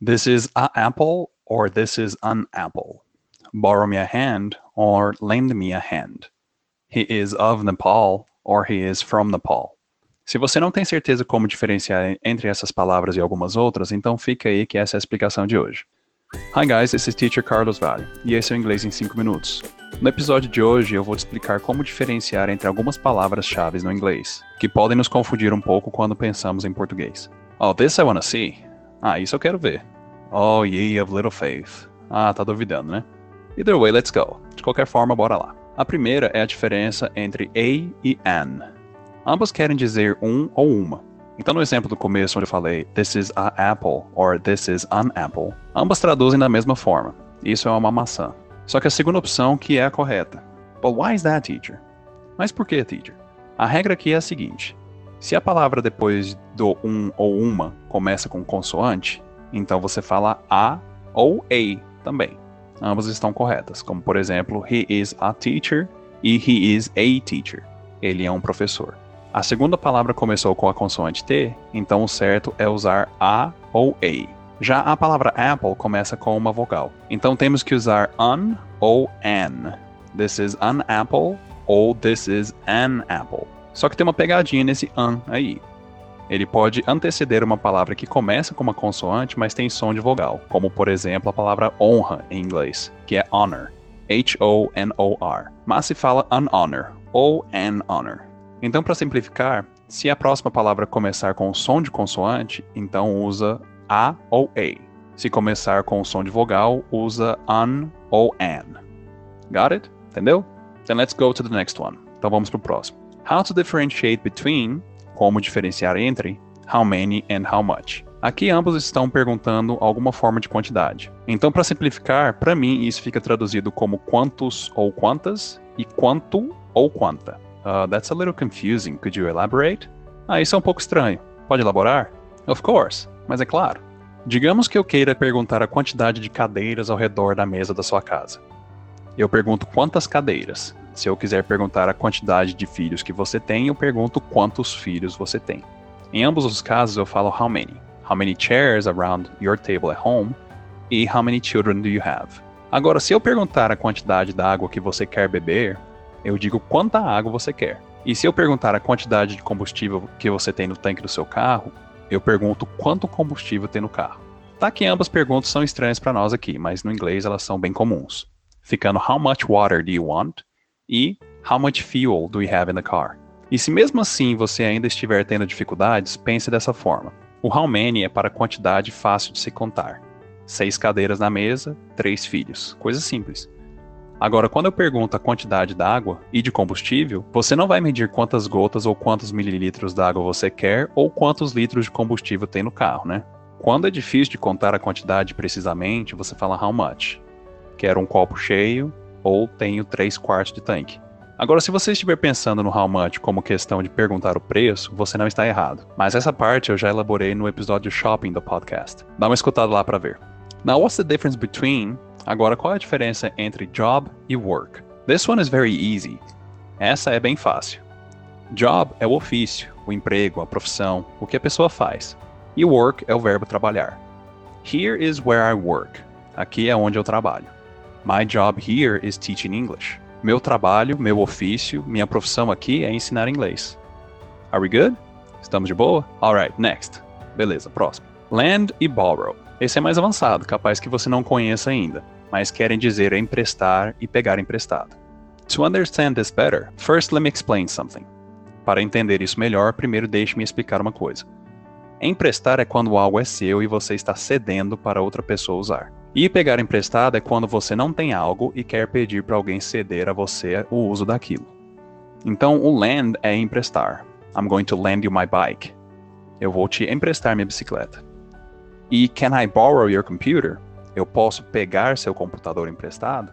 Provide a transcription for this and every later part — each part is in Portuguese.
This is a apple or this is an apple. Borrow me a hand or lend me a hand. He is of Nepal or he is from Nepal. Se você não tem certeza como diferenciar entre essas palavras e algumas outras, então fica aí que essa é a explicação de hoje. Hi guys, this is Teacher Carlos Vale, e esse é o Inglês em 5 Minutos. No episódio de hoje eu vou te explicar como diferenciar entre algumas palavras-chave no inglês, que podem nos confundir um pouco quando pensamos em português. Oh, this I wanna see. Ah, isso eu quero ver. Oh, ye of little faith. Ah, tá duvidando, né? Either way, let's go. De qualquer forma, bora lá. A primeira é a diferença entre a e an. Ambas querem dizer um ou uma. Então, no exemplo do começo, onde eu falei This is a apple or This is an apple, ambas traduzem da mesma forma. Isso é uma maçã. Só que a segunda opção que é a correta. But why is that, teacher? Mas por que, teacher? A regra aqui é a seguinte: se a palavra depois do um ou uma começa com consoante, então você fala a ou a também. Ambas estão corretas, como por exemplo, he is a teacher e he is a teacher. Ele é um professor. A segunda palavra começou com a consoante T, então o certo é usar a ou a. Já a palavra apple começa com uma vogal, então temos que usar an ou an. This is an apple ou this is an apple. Só que tem uma pegadinha nesse an aí. Ele pode anteceder uma palavra que começa com uma consoante, mas tem som de vogal, como por exemplo a palavra honra em inglês, que é honor, H-O-N-O-R. Mas se fala an honor ou an honor. Então, para simplificar, se a próxima palavra começar com o som de consoante, então usa a ou a. Se começar com o som de vogal, usa an ou an. Got it? Entendeu? Then let's go to the next one. Então vamos pro próximo. How to differentiate between, como diferenciar entre, how many and how much. Aqui ambos estão perguntando alguma forma de quantidade. Então, para simplificar, para mim isso fica traduzido como quantos ou quantas e quanto ou quanta. Uh, that's a little confusing. Could you elaborate? Ah, isso é um pouco estranho. Pode elaborar? Of course, mas é claro. Digamos que eu queira perguntar a quantidade de cadeiras ao redor da mesa da sua casa. Eu pergunto quantas cadeiras. Se eu quiser perguntar a quantidade de filhos que você tem, eu pergunto quantos filhos você tem. Em ambos os casos, eu falo how many. How many chairs around your table at home? E how many children do you have? Agora, se eu perguntar a quantidade da água que você quer beber, eu digo quanta água você quer. E se eu perguntar a quantidade de combustível que você tem no tanque do seu carro, eu pergunto quanto combustível tem no carro. Tá que ambas perguntas são estranhas para nós aqui, mas no inglês elas são bem comuns. Ficando how much water do you want e how much fuel do we have in the car. E se mesmo assim você ainda estiver tendo dificuldades, pense dessa forma. O how many é para quantidade fácil de se contar. Seis cadeiras na mesa, três filhos. Coisa simples. Agora, quando eu pergunto a quantidade d'água e de combustível, você não vai medir quantas gotas ou quantos mililitros d'água você quer ou quantos litros de combustível tem no carro, né? Quando é difícil de contar a quantidade precisamente, você fala how much. Quero um copo cheio ou tenho três quartos de tanque. Agora, se você estiver pensando no how much como questão de perguntar o preço, você não está errado. Mas essa parte eu já elaborei no episódio shopping do podcast. Dá uma escutada lá para ver. Now, what's the difference between Agora, qual é a diferença entre job e work? This one is very easy. Essa é bem fácil. Job é o ofício, o emprego, a profissão, o que a pessoa faz. E work é o verbo trabalhar. Here is where I work. Aqui é onde eu trabalho. My job here is teaching English. Meu trabalho, meu ofício, minha profissão aqui é ensinar inglês. Are we good? Estamos de boa? Alright, next. Beleza, próximo. Lend e borrow. Esse é mais avançado, capaz que você não conheça ainda mas querem dizer emprestar e pegar emprestado. To understand this better, first let me explain something. Para entender isso melhor, primeiro deixe-me explicar uma coisa. Emprestar é quando algo é seu e você está cedendo para outra pessoa usar. E pegar emprestado é quando você não tem algo e quer pedir para alguém ceder a você o uso daquilo. Então, o lend é emprestar. I'm going to lend you my bike. Eu vou te emprestar minha bicicleta. E can I borrow your computer? eu posso pegar seu computador emprestado?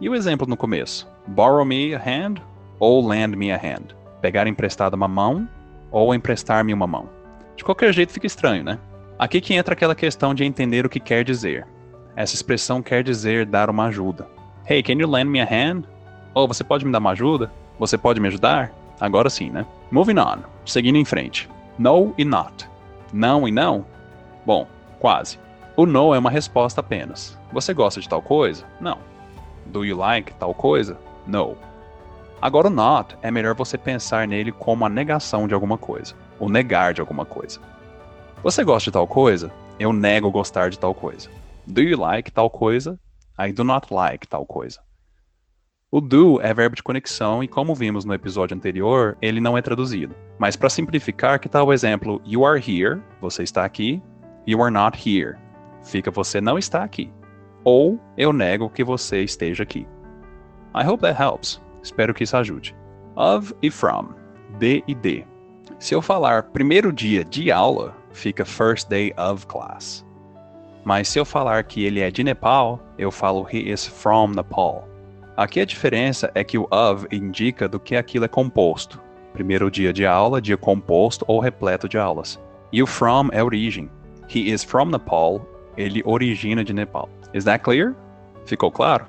E o exemplo no começo? Borrow me a hand ou lend me a hand? Pegar emprestado uma mão ou emprestar-me uma mão? De qualquer jeito fica estranho, né? Aqui que entra aquela questão de entender o que quer dizer. Essa expressão quer dizer dar uma ajuda. Hey, can you lend me a hand? Ou oh, você pode me dar uma ajuda? Você pode me ajudar? Agora sim, né? Moving on. Seguindo em frente. No e not. Não e não? Bom, quase. O no é uma resposta apenas. Você gosta de tal coisa? Não. Do you like tal coisa? No. Agora o not é melhor você pensar nele como a negação de alguma coisa, o negar de alguma coisa. Você gosta de tal coisa? Eu nego gostar de tal coisa. Do you like tal coisa? I do not like tal coisa. O do é verbo de conexão e, como vimos no episódio anterior, ele não é traduzido. Mas para simplificar, que tal o exemplo You are here, você está aqui, You are not here, fica você não está aqui. Ou eu nego que você esteja aqui. I hope that helps. Espero que isso ajude. Of e from, de e de. Se eu falar primeiro dia de aula, fica first day of class. Mas se eu falar que ele é de Nepal, eu falo he is from Nepal. Aqui a diferença é que o of indica do que aquilo é composto. Primeiro dia de aula, dia composto ou repleto de aulas. E o from é origem. He is from Nepal, ele origina de Nepal. Is that clear? Ficou claro?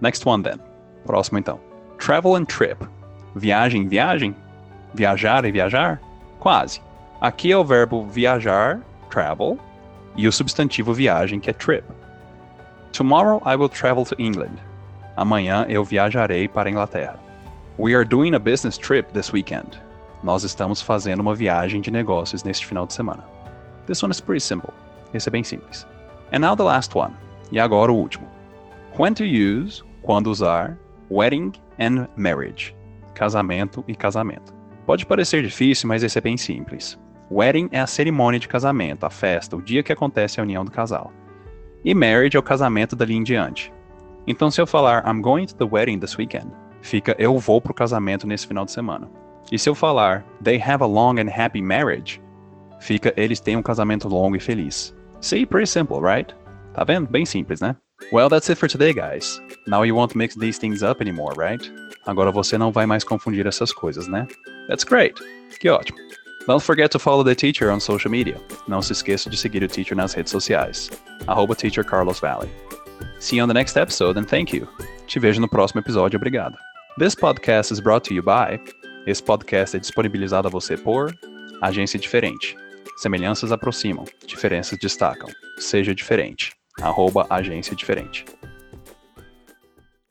Next one then. Próximo então. Travel and trip. Viagem, viagem? Viajar e viajar? Quase. Aqui é o verbo viajar, travel, e o substantivo viagem, que é trip. Tomorrow I will travel to England. Amanhã eu viajarei para a Inglaterra. We are doing a business trip this weekend. Nós estamos fazendo uma viagem de negócios neste final de semana. This one is pretty simple. Esse é bem simples. And now the last one. E agora o último. When to use, quando usar, wedding and marriage. Casamento e casamento. Pode parecer difícil, mas esse é bem simples. Wedding é a cerimônia de casamento, a festa, o dia que acontece a união do casal. E marriage é o casamento dali em diante. Então, se eu falar I'm going to the wedding this weekend, fica eu vou pro casamento nesse final de semana. E se eu falar They have a long and happy marriage, fica eles têm um casamento longo e feliz. See, pretty simple, right? Tá vendo? Bem simples, né? Well, that's it for today, guys. Now you won't mix these things up anymore, right? Agora você não vai mais confundir essas coisas, né? That's great. Que ótimo. Don't forget to follow the teacher on social media. Não se esqueça de seguir o teacher nas redes sociais. Arroba Teacher Carlos Valley. See you on the next episode and thank you. Te vejo no próximo episódio, obrigado. This podcast is brought to you by. Esse podcast é disponibilizado a você por Agência Diferente. Semelhanças aproximam, diferenças destacam. Seja diferente. Arroba Agência Diferente.